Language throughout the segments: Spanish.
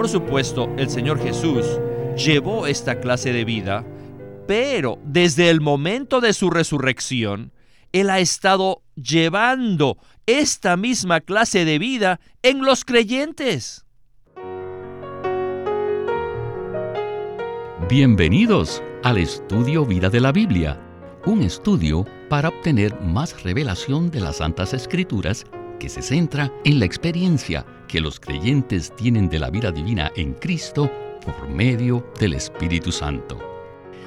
Por supuesto, el Señor Jesús llevó esta clase de vida, pero desde el momento de su resurrección, Él ha estado llevando esta misma clase de vida en los creyentes. Bienvenidos al estudio Vida de la Biblia, un estudio para obtener más revelación de las Santas Escrituras que se centra en la experiencia que los creyentes tienen de la vida divina en Cristo por medio del Espíritu Santo.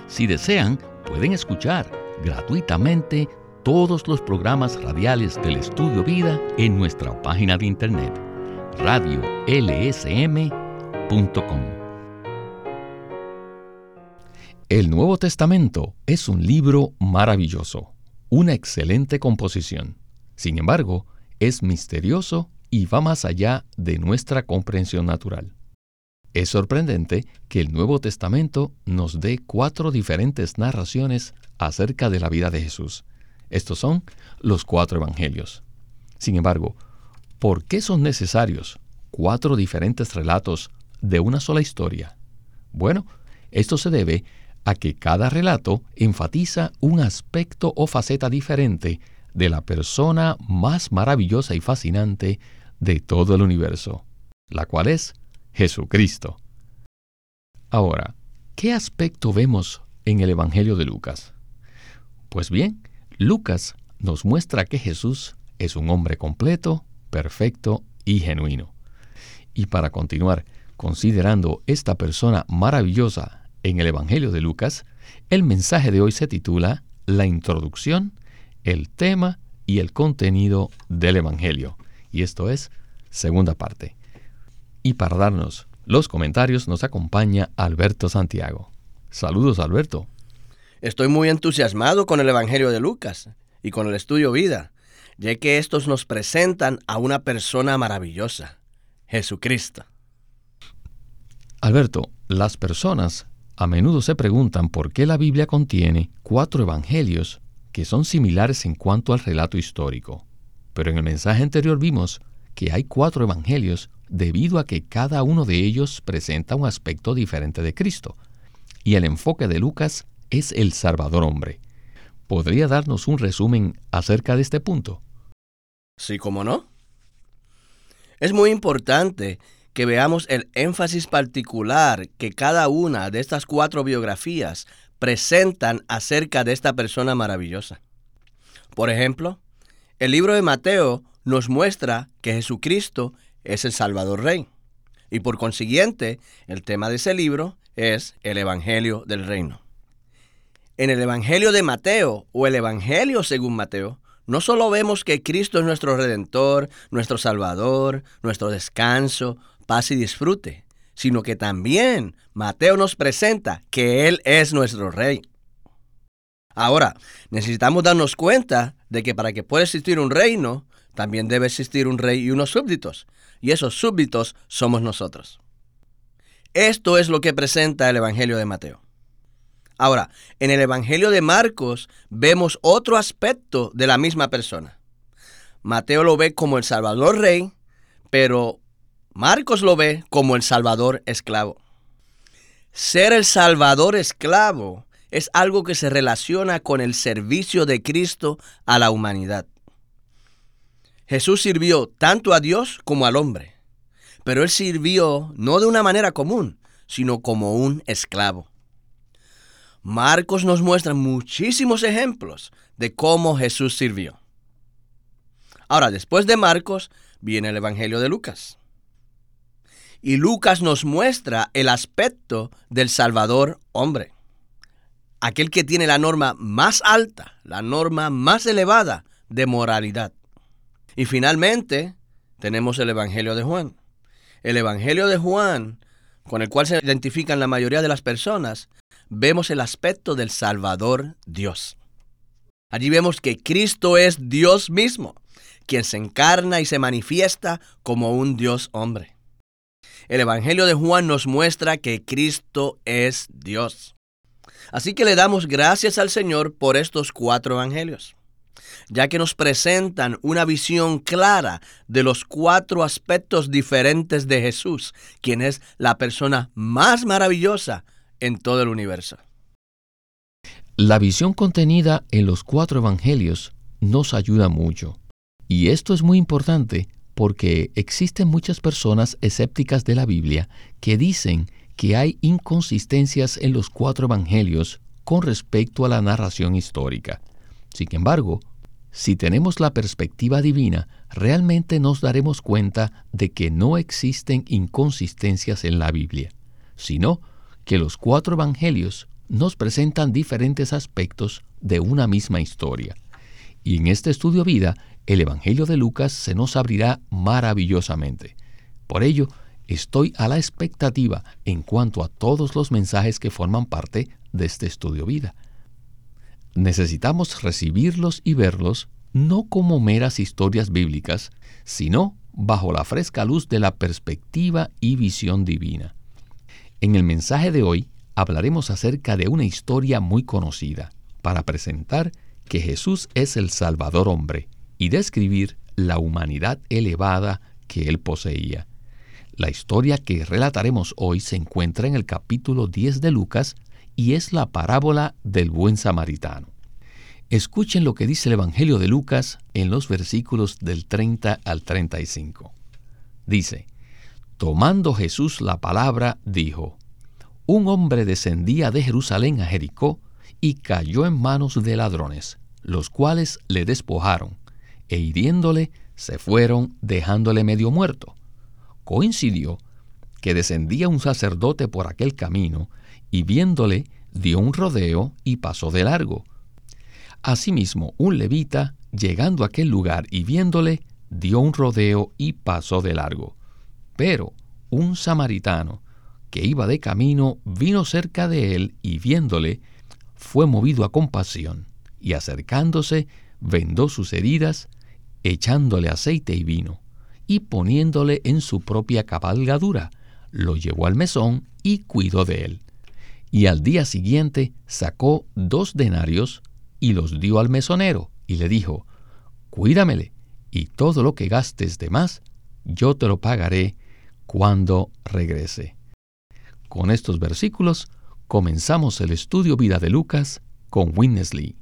Si desean, pueden escuchar gratuitamente todos los programas radiales del Estudio Vida en nuestra página de internet radiolsm.com. El Nuevo Testamento es un libro maravilloso, una excelente composición. Sin embargo, es misterioso y va más allá de nuestra comprensión natural. Es sorprendente que el Nuevo Testamento nos dé cuatro diferentes narraciones acerca de la vida de Jesús. Estos son los cuatro evangelios. Sin embargo, ¿por qué son necesarios cuatro diferentes relatos de una sola historia? Bueno, esto se debe a que cada relato enfatiza un aspecto o faceta diferente de la persona más maravillosa y fascinante de todo el universo, la cual es Jesucristo. Ahora, ¿qué aspecto vemos en el Evangelio de Lucas? Pues bien, Lucas nos muestra que Jesús es un hombre completo, perfecto y genuino. Y para continuar considerando esta persona maravillosa en el Evangelio de Lucas, el mensaje de hoy se titula La introducción el tema y el contenido del Evangelio. Y esto es segunda parte. Y para darnos los comentarios nos acompaña Alberto Santiago. Saludos Alberto. Estoy muy entusiasmado con el Evangelio de Lucas y con el estudio vida, ya que estos nos presentan a una persona maravillosa, Jesucristo. Alberto, las personas a menudo se preguntan por qué la Biblia contiene cuatro evangelios que son similares en cuanto al relato histórico. Pero en el mensaje anterior vimos que hay cuatro evangelios debido a que cada uno de ellos presenta un aspecto diferente de Cristo. Y el enfoque de Lucas es el Salvador hombre. ¿Podría darnos un resumen acerca de este punto? Sí, cómo no. Es muy importante que veamos el énfasis particular que cada una de estas cuatro biografías presentan acerca de esta persona maravillosa. Por ejemplo, el libro de Mateo nos muestra que Jesucristo es el Salvador Rey. Y por consiguiente, el tema de ese libro es el Evangelio del Reino. En el Evangelio de Mateo o el Evangelio según Mateo, no solo vemos que Cristo es nuestro Redentor, nuestro Salvador, nuestro descanso, paz y disfrute, sino que también Mateo nos presenta que Él es nuestro Rey. Ahora, necesitamos darnos cuenta de que para que pueda existir un reino, también debe existir un rey y unos súbditos, y esos súbditos somos nosotros. Esto es lo que presenta el Evangelio de Mateo. Ahora, en el Evangelio de Marcos vemos otro aspecto de la misma persona. Mateo lo ve como el Salvador Rey, pero Marcos lo ve como el Salvador esclavo. Ser el Salvador esclavo es algo que se relaciona con el servicio de Cristo a la humanidad. Jesús sirvió tanto a Dios como al hombre, pero él sirvió no de una manera común, sino como un esclavo. Marcos nos muestra muchísimos ejemplos de cómo Jesús sirvió. Ahora, después de Marcos, viene el Evangelio de Lucas. Y Lucas nos muestra el aspecto del Salvador hombre. Aquel que tiene la norma más alta, la norma más elevada de moralidad. Y finalmente tenemos el Evangelio de Juan. El Evangelio de Juan, con el cual se identifican la mayoría de las personas, vemos el aspecto del Salvador Dios. Allí vemos que Cristo es Dios mismo, quien se encarna y se manifiesta como un Dios hombre. El Evangelio de Juan nos muestra que Cristo es Dios. Así que le damos gracias al Señor por estos cuatro evangelios. ya que nos presentan una visión clara de los cuatro aspectos diferentes de Jesús, quien es la persona más maravillosa en todo el universo. La visión contenida en los cuatro evangelios nos ayuda mucho. Y esto es muy importante porque existen muchas personas escépticas de la Biblia que dicen que hay inconsistencias en los cuatro evangelios con respecto a la narración histórica. Sin embargo, si tenemos la perspectiva divina, realmente nos daremos cuenta de que no existen inconsistencias en la Biblia, sino que los cuatro evangelios nos presentan diferentes aspectos de una misma historia. Y en este estudio vida, el Evangelio de Lucas se nos abrirá maravillosamente. Por ello, estoy a la expectativa en cuanto a todos los mensajes que forman parte de este estudio vida. Necesitamos recibirlos y verlos no como meras historias bíblicas, sino bajo la fresca luz de la perspectiva y visión divina. En el mensaje de hoy hablaremos acerca de una historia muy conocida, para presentar que Jesús es el Salvador hombre y describir la humanidad elevada que él poseía. La historia que relataremos hoy se encuentra en el capítulo 10 de Lucas y es la parábola del buen samaritano. Escuchen lo que dice el Evangelio de Lucas en los versículos del 30 al 35. Dice, Tomando Jesús la palabra, dijo, Un hombre descendía de Jerusalén a Jericó y cayó en manos de ladrones, los cuales le despojaron, e hiriéndole, se fueron dejándole medio muerto. Coincidió que descendía un sacerdote por aquel camino, y viéndole, dio un rodeo y pasó de largo. Asimismo, un levita, llegando a aquel lugar y viéndole, dio un rodeo y pasó de largo. Pero un samaritano, que iba de camino, vino cerca de él y viéndole, fue movido a compasión, y acercándose, vendó sus heridas, echándole aceite y vino, y poniéndole en su propia cabalgadura, lo llevó al mesón y cuidó de él. Y al día siguiente sacó dos denarios, y los dio al mesonero y le dijo, Cuídamele, y todo lo que gastes de más, yo te lo pagaré cuando regrese. Con estos versículos comenzamos el estudio vida de Lucas con Winnesley.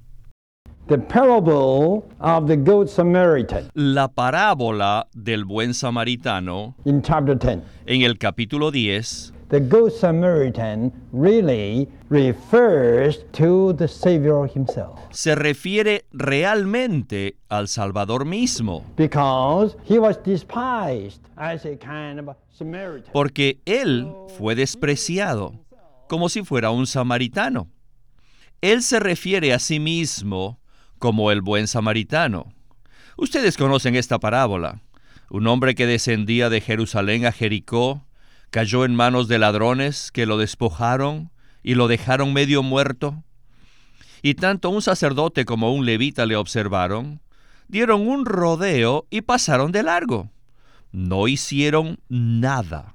La parábola del buen samaritano en el capítulo 10 the Good Samaritan really refers to the Savior himself. Se refiere realmente al Salvador mismo. Because he was despised as a kind of Samaritan. Porque él fue despreciado como si fuera un samaritano. Él se refiere a sí mismo como el buen samaritano. Ustedes conocen esta parábola. Un hombre que descendía de Jerusalén a Jericó cayó en manos de ladrones que lo despojaron y lo dejaron medio muerto. Y tanto un sacerdote como un levita le observaron, dieron un rodeo y pasaron de largo. No hicieron nada.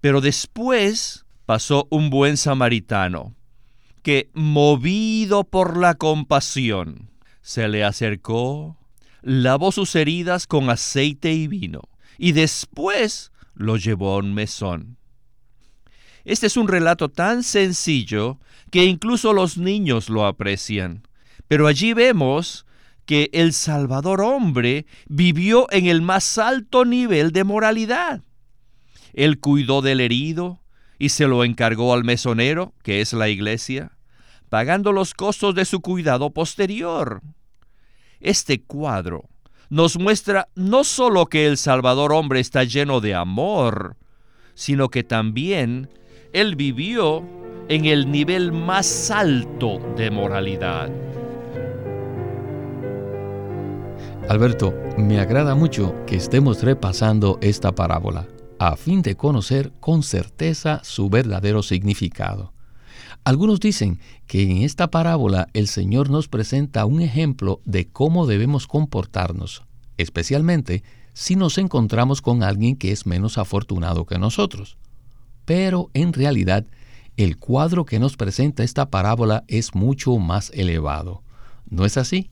Pero después pasó un buen samaritano, que, movido por la compasión, se le acercó, lavó sus heridas con aceite y vino, y después lo llevó a un mesón. Este es un relato tan sencillo que incluso los niños lo aprecian. Pero allí vemos que el Salvador hombre vivió en el más alto nivel de moralidad. Él cuidó del herido y se lo encargó al mesonero, que es la iglesia, pagando los costos de su cuidado posterior. Este cuadro nos muestra no solo que el Salvador hombre está lleno de amor, sino que también Él vivió en el nivel más alto de moralidad. Alberto, me agrada mucho que estemos repasando esta parábola, a fin de conocer con certeza su verdadero significado. Algunos dicen que en esta parábola el Señor nos presenta un ejemplo de cómo debemos comportarnos, especialmente si nos encontramos con alguien que es menos afortunado que nosotros. Pero en realidad, el cuadro que nos presenta esta parábola es mucho más elevado. ¿No es así?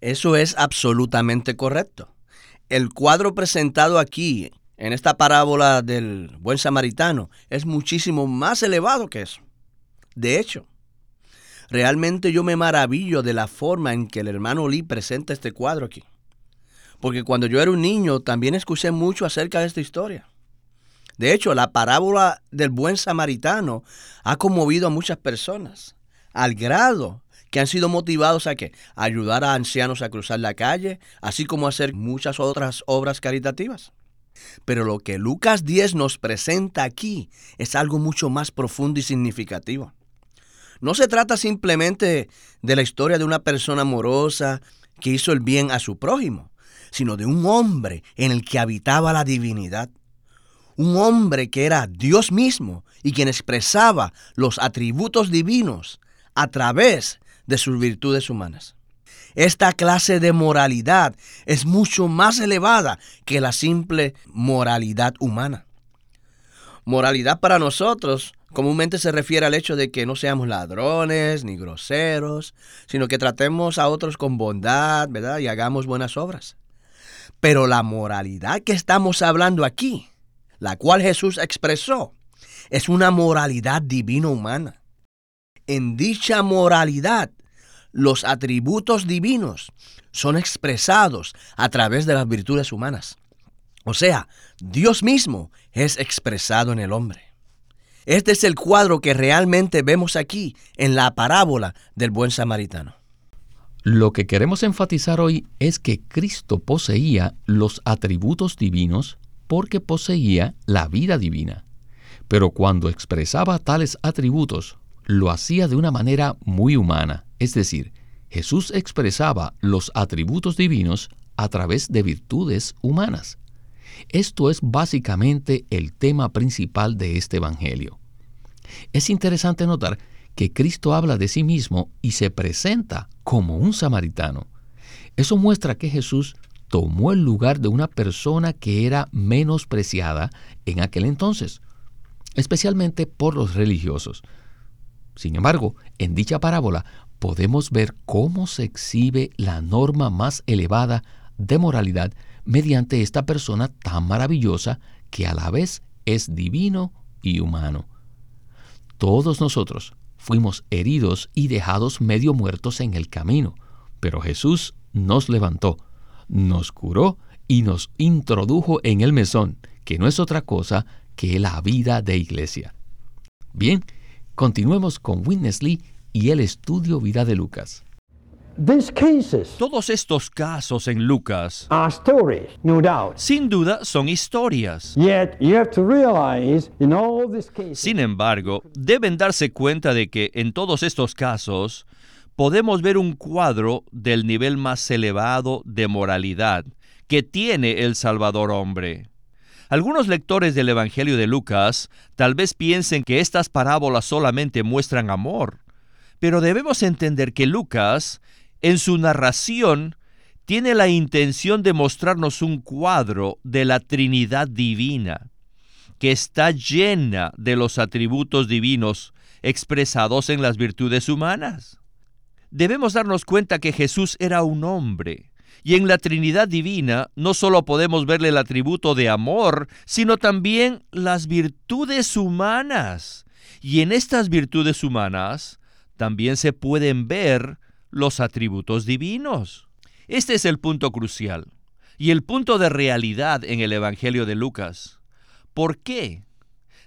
Eso es absolutamente correcto. El cuadro presentado aquí en esta parábola del buen samaritano es muchísimo más elevado que eso. De hecho, realmente yo me maravillo de la forma en que el hermano Lee presenta este cuadro aquí. Porque cuando yo era un niño también escuché mucho acerca de esta historia. De hecho, la parábola del buen samaritano ha conmovido a muchas personas, al grado que han sido motivados a qué? A ayudar a ancianos a cruzar la calle, así como a hacer muchas otras obras caritativas. Pero lo que Lucas 10 nos presenta aquí es algo mucho más profundo y significativo. No se trata simplemente de la historia de una persona amorosa que hizo el bien a su prójimo, sino de un hombre en el que habitaba la divinidad. Un hombre que era Dios mismo y quien expresaba los atributos divinos a través de sus virtudes humanas. Esta clase de moralidad es mucho más elevada que la simple moralidad humana. Moralidad para nosotros comúnmente se refiere al hecho de que no seamos ladrones ni groseros, sino que tratemos a otros con bondad, ¿verdad? Y hagamos buenas obras. Pero la moralidad que estamos hablando aquí, la cual Jesús expresó, es una moralidad divino humana. En dicha moralidad los atributos divinos son expresados a través de las virtudes humanas. O sea, Dios mismo es expresado en el hombre. Este es el cuadro que realmente vemos aquí en la parábola del buen samaritano. Lo que queremos enfatizar hoy es que Cristo poseía los atributos divinos porque poseía la vida divina. Pero cuando expresaba tales atributos, lo hacía de una manera muy humana, es decir, Jesús expresaba los atributos divinos a través de virtudes humanas. Esto es básicamente el tema principal de este Evangelio. Es interesante notar que Cristo habla de sí mismo y se presenta como un samaritano. Eso muestra que Jesús tomó el lugar de una persona que era menospreciada en aquel entonces, especialmente por los religiosos. Sin embargo, en dicha parábola podemos ver cómo se exhibe la norma más elevada de moralidad mediante esta persona tan maravillosa que a la vez es divino y humano. Todos nosotros fuimos heridos y dejados medio muertos en el camino, pero Jesús nos levantó, nos curó y nos introdujo en el mesón, que no es otra cosa que la vida de iglesia. Bien, Continuemos con Witness Lee y el estudio vida de Lucas. Todos estos casos en Lucas, sin duda, son historias. Sin embargo, deben darse cuenta de que en todos estos casos podemos ver un cuadro del nivel más elevado de moralidad que tiene el Salvador hombre. Algunos lectores del Evangelio de Lucas tal vez piensen que estas parábolas solamente muestran amor, pero debemos entender que Lucas, en su narración, tiene la intención de mostrarnos un cuadro de la Trinidad divina, que está llena de los atributos divinos expresados en las virtudes humanas. Debemos darnos cuenta que Jesús era un hombre, y en la Trinidad Divina no solo podemos verle el atributo de amor, sino también las virtudes humanas. Y en estas virtudes humanas también se pueden ver los atributos divinos. Este es el punto crucial y el punto de realidad en el Evangelio de Lucas. ¿Por qué?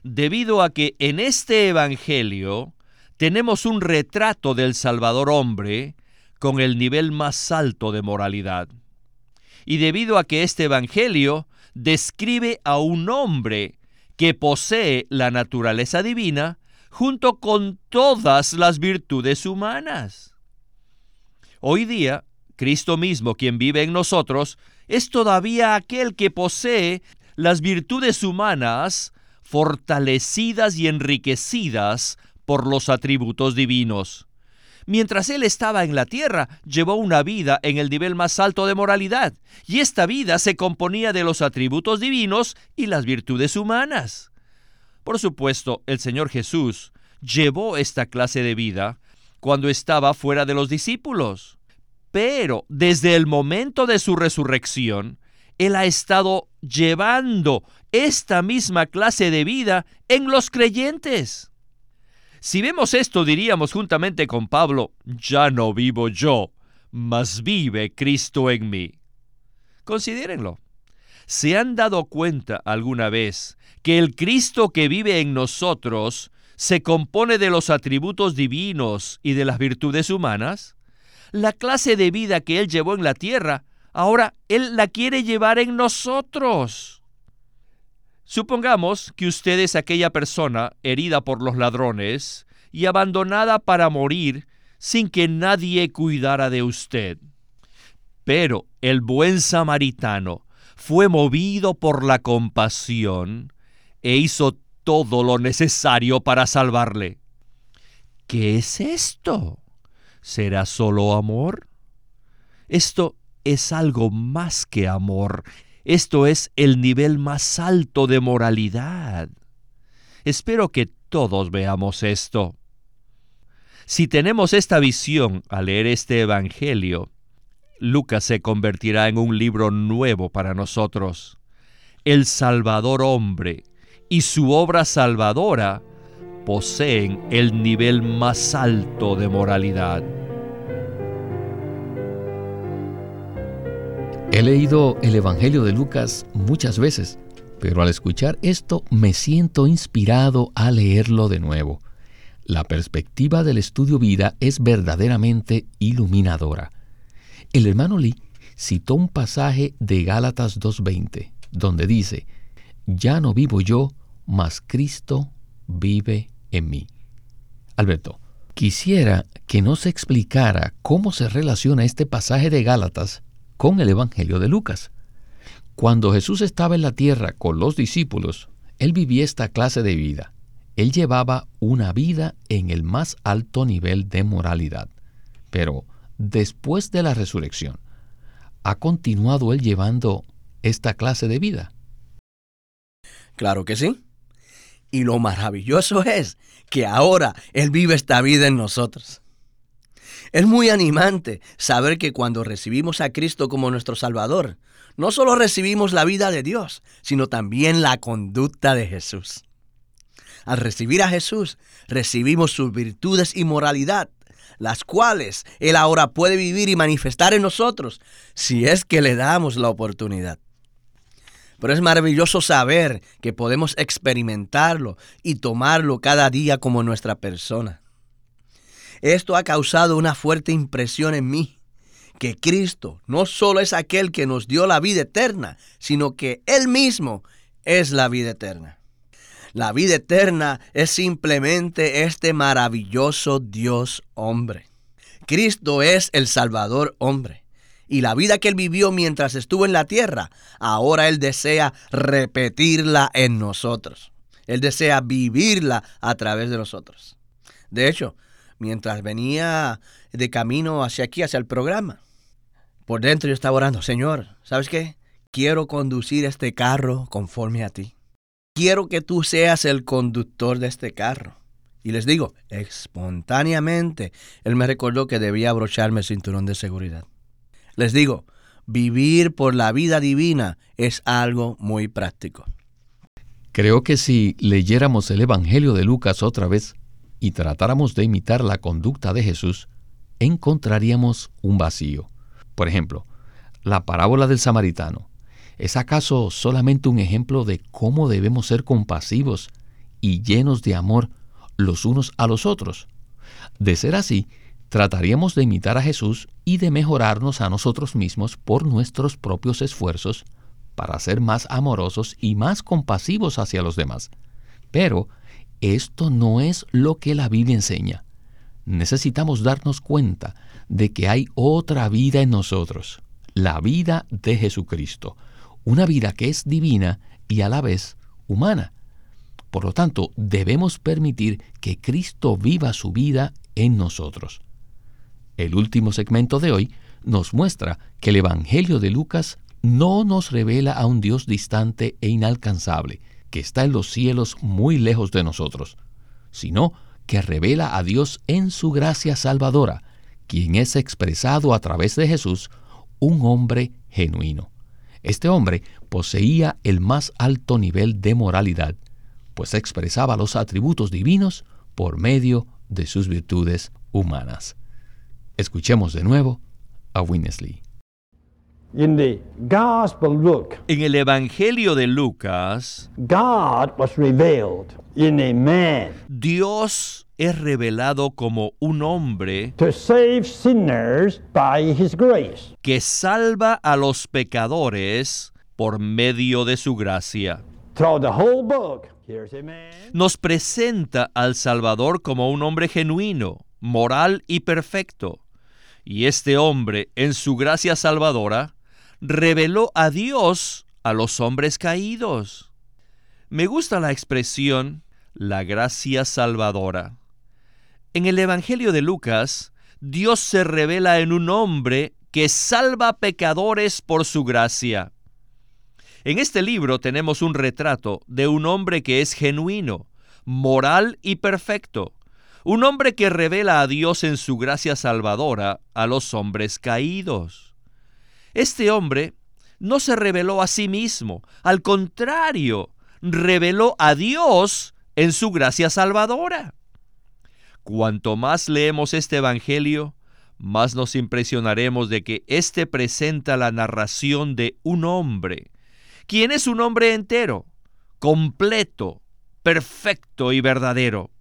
Debido a que en este Evangelio tenemos un retrato del Salvador hombre con el nivel más alto de moralidad. Y debido a que este Evangelio describe a un hombre que posee la naturaleza divina junto con todas las virtudes humanas. Hoy día, Cristo mismo, quien vive en nosotros, es todavía aquel que posee las virtudes humanas fortalecidas y enriquecidas por los atributos divinos. Mientras él estaba en la tierra, llevó una vida en el nivel más alto de moralidad, y esta vida se componía de los atributos divinos y las virtudes humanas. Por supuesto, el Señor Jesús llevó esta clase de vida cuando estaba fuera de los discípulos. pero desde el momento de su resurrección, Él ha estado llevando esta misma clase de vida en los creyentes. Si vemos esto, diríamos juntamente con Pablo, ya no vivo yo, mas vive Cristo en mí. Considérenlo. ¿Se han dado cuenta alguna vez que el Cristo que vive en nosotros se compone de los atributos divinos y de las virtudes humanas? La clase de vida que Él llevó en la tierra, ahora Él la quiere llevar en nosotros. Supongamos que usted es aquella persona herida por los ladrones y abandonada para morir sin que nadie cuidara de usted. Pero el buen samaritano fue movido por la compasión e hizo todo lo necesario para salvarle. ¿Qué es esto? ¿Será solo amor? Esto es algo más que amor. Esto es el nivel más alto de moralidad. Espero que todos veamos esto. Si tenemos esta visión al leer este Evangelio, Lucas se convertirá en un libro nuevo para nosotros. El Salvador hombre y su obra salvadora poseen el nivel más alto de moralidad. He leído el Evangelio de Lucas muchas veces, pero al escuchar esto me siento inspirado a leerlo de nuevo. La perspectiva del estudio vida es verdaderamente iluminadora. El hermano Lee citó un pasaje de Gálatas 2.20, donde dice, Ya no vivo yo, mas Cristo vive en mí. Alberto, quisiera que nos explicara cómo se relaciona este pasaje de Gálatas con el Evangelio de Lucas. Cuando Jesús estaba en la tierra con los discípulos, él vivía esta clase de vida. Él llevaba una vida en el más alto nivel de moralidad. Pero después de la resurrección, ¿ha continuado él llevando esta clase de vida? Claro que sí. Y lo maravilloso es que ahora Él vive esta vida en nosotros. Es muy animante saber que cuando recibimos a Cristo como nuestro Salvador, no solo recibimos la vida de Dios, sino también la conducta de Jesús. Al recibir a Jesús, recibimos sus virtudes y moralidad, las cuales Él ahora puede vivir y manifestar en nosotros, si es que le damos la oportunidad. Pero es maravilloso saber que podemos experimentarlo y tomarlo cada día como nuestra persona. Esto ha causado una fuerte impresión en mí, que Cristo no solo es aquel que nos dio la vida eterna, sino que Él mismo es la vida eterna. La vida eterna es simplemente este maravilloso Dios hombre. Cristo es el Salvador hombre. Y la vida que Él vivió mientras estuvo en la tierra, ahora Él desea repetirla en nosotros. Él desea vivirla a través de nosotros. De hecho, mientras venía de camino hacia aquí, hacia el programa. Por dentro yo estaba orando, Señor, ¿sabes qué? Quiero conducir este carro conforme a ti. Quiero que tú seas el conductor de este carro. Y les digo, espontáneamente, Él me recordó que debía abrocharme el cinturón de seguridad. Les digo, vivir por la vida divina es algo muy práctico. Creo que si leyéramos el Evangelio de Lucas otra vez, y tratáramos de imitar la conducta de Jesús, encontraríamos un vacío. Por ejemplo, la parábola del samaritano. ¿Es acaso solamente un ejemplo de cómo debemos ser compasivos y llenos de amor los unos a los otros? De ser así, trataríamos de imitar a Jesús y de mejorarnos a nosotros mismos por nuestros propios esfuerzos para ser más amorosos y más compasivos hacia los demás. Pero esto no es lo que la Biblia enseña. Necesitamos darnos cuenta de que hay otra vida en nosotros, la vida de Jesucristo, una vida que es divina y a la vez humana. Por lo tanto, debemos permitir que Cristo viva su vida en nosotros. El último segmento de hoy nos muestra que el Evangelio de Lucas no nos revela a un Dios distante e inalcanzable, que está en los cielos muy lejos de nosotros, sino que revela a Dios en su gracia salvadora, quien es expresado a través de Jesús, un hombre genuino. Este hombre poseía el más alto nivel de moralidad, pues expresaba los atributos divinos por medio de sus virtudes humanas. Escuchemos de nuevo a Winnesley. In the Gospel Luke, En el Evangelio de Lucas, God was revealed in a man Dios es revelado como un hombre to save sinners by his grace. que salva a los pecadores por medio de su gracia. Throughout the whole book, here's a man Nos presenta al Salvador como un hombre genuino, moral y perfecto. Y este hombre, en su gracia salvadora, reveló a Dios a los hombres caídos. Me gusta la expresión la gracia salvadora. En el Evangelio de Lucas, Dios se revela en un hombre que salva pecadores por su gracia. En este libro tenemos un retrato de un hombre que es genuino, moral y perfecto, un hombre que revela a Dios en su gracia salvadora a los hombres caídos. Este hombre no se reveló a sí mismo, al contrario, reveló a Dios en su gracia salvadora. Cuanto más leemos este Evangelio, más nos impresionaremos de que éste presenta la narración de un hombre, quien es un hombre entero, completo, perfecto y verdadero.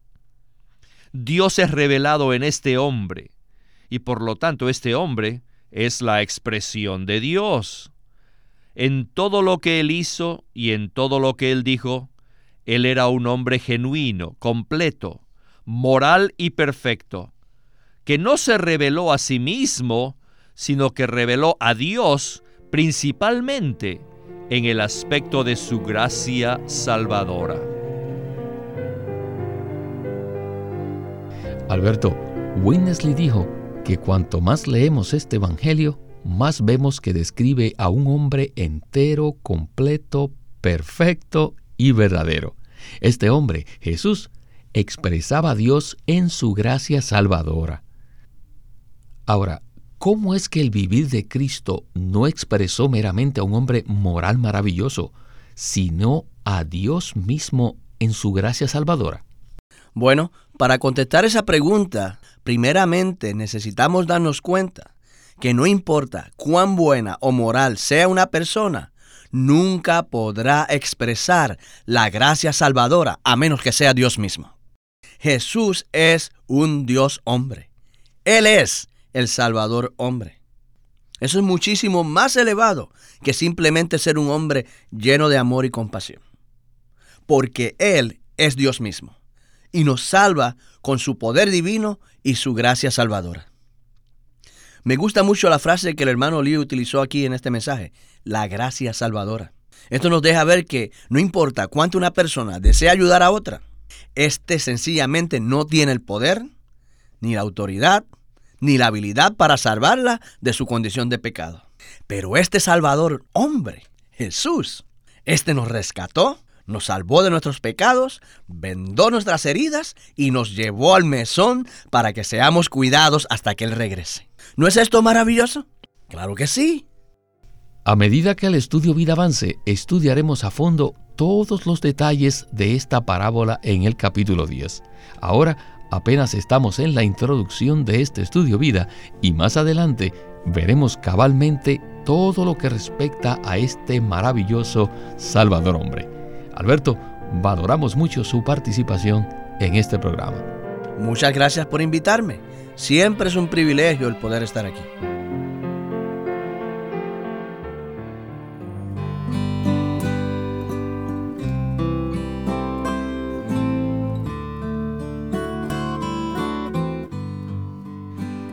Dios es revelado en este hombre, y por lo tanto este hombre es la expresión de Dios. En todo lo que él hizo y en todo lo que él dijo, él era un hombre genuino, completo, moral y perfecto, que no se reveló a sí mismo, sino que reveló a Dios principalmente en el aspecto de su gracia salvadora. Alberto, Winnesley dijo que cuanto más leemos este Evangelio, más vemos que describe a un hombre entero, completo, perfecto y verdadero. Este hombre, Jesús, expresaba a Dios en su gracia salvadora. Ahora, ¿cómo es que el vivir de Cristo no expresó meramente a un hombre moral maravilloso, sino a Dios mismo en su gracia salvadora? Bueno, para contestar esa pregunta, primeramente necesitamos darnos cuenta que no importa cuán buena o moral sea una persona, nunca podrá expresar la gracia salvadora a menos que sea Dios mismo. Jesús es un Dios hombre. Él es el Salvador hombre. Eso es muchísimo más elevado que simplemente ser un hombre lleno de amor y compasión. Porque Él es Dios mismo y nos salva con su poder divino y su gracia salvadora. Me gusta mucho la frase que el hermano Lee utilizó aquí en este mensaje, la gracia salvadora. Esto nos deja ver que no importa cuánto una persona desea ayudar a otra, este sencillamente no tiene el poder, ni la autoridad, ni la habilidad para salvarla de su condición de pecado. Pero este Salvador, hombre, Jesús, este nos rescató, nos salvó de nuestros pecados, vendó nuestras heridas y nos llevó al mesón para que seamos cuidados hasta que Él regrese. ¿No es esto maravilloso? Claro que sí. A medida que el estudio vida avance, estudiaremos a fondo todos los detalles de esta parábola en el capítulo 10. Ahora apenas estamos en la introducción de este estudio vida y más adelante veremos cabalmente todo lo que respecta a este maravilloso Salvador hombre. Alberto, valoramos mucho su participación en este programa. Muchas gracias por invitarme. Siempre es un privilegio el poder estar aquí.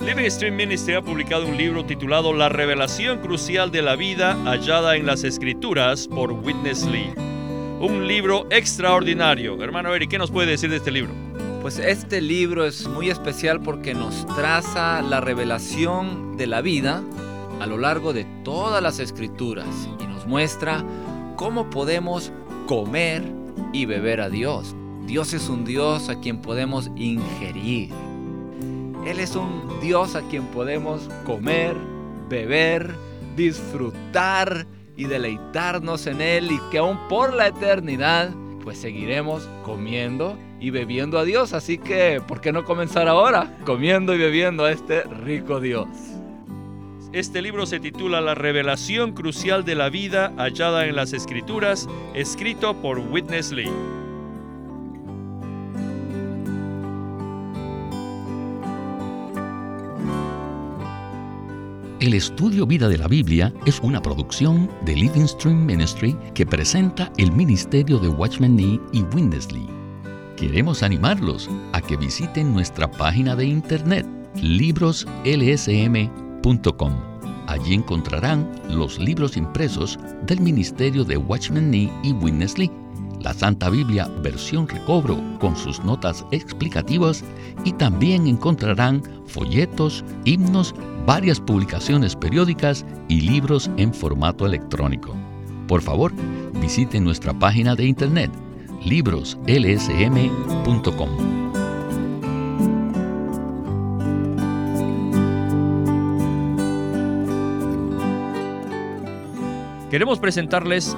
Living Stream Ministry ha publicado un libro titulado La revelación crucial de la vida hallada en las escrituras por Witness Lee. Un libro extraordinario. Hermano Eric, ¿qué nos puede decir de este libro? Pues este libro es muy especial porque nos traza la revelación de la vida a lo largo de todas las escrituras y nos muestra cómo podemos comer y beber a Dios. Dios es un Dios a quien podemos ingerir. Él es un Dios a quien podemos comer, beber, disfrutar y deleitarnos en Él y que aún por la eternidad pues seguiremos comiendo y bebiendo a Dios. Así que, ¿por qué no comenzar ahora comiendo y bebiendo a este rico Dios? Este libro se titula La revelación crucial de la vida hallada en las Escrituras, escrito por Witness Lee. El estudio Vida de la Biblia es una producción de Living Stream Ministry que presenta el ministerio de Watchman Nee y Windesley. Queremos animarlos a que visiten nuestra página de internet libroslsm.com. Allí encontrarán los libros impresos del ministerio de Watchman Nee y Witness Lee la Santa Biblia versión recobro con sus notas explicativas y también encontrarán folletos, himnos, varias publicaciones periódicas y libros en formato electrónico. Por favor, visiten nuestra página de internet libroslsm.com. Queremos presentarles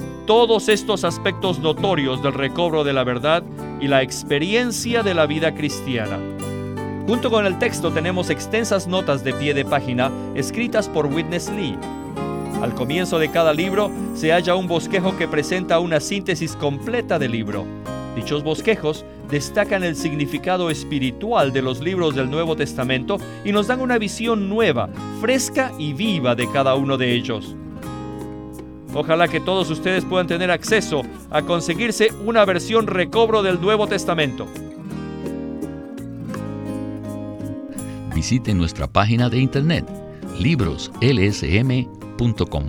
todos estos aspectos notorios del recobro de la verdad y la experiencia de la vida cristiana. Junto con el texto tenemos extensas notas de pie de página escritas por Witness Lee. Al comienzo de cada libro se halla un bosquejo que presenta una síntesis completa del libro. Dichos bosquejos destacan el significado espiritual de los libros del Nuevo Testamento y nos dan una visión nueva, fresca y viva de cada uno de ellos. Ojalá que todos ustedes puedan tener acceso a conseguirse una versión recobro del Nuevo Testamento. visite nuestra página de internet libroslsm.com.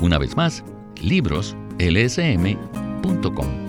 Una vez más, libroslsm.com.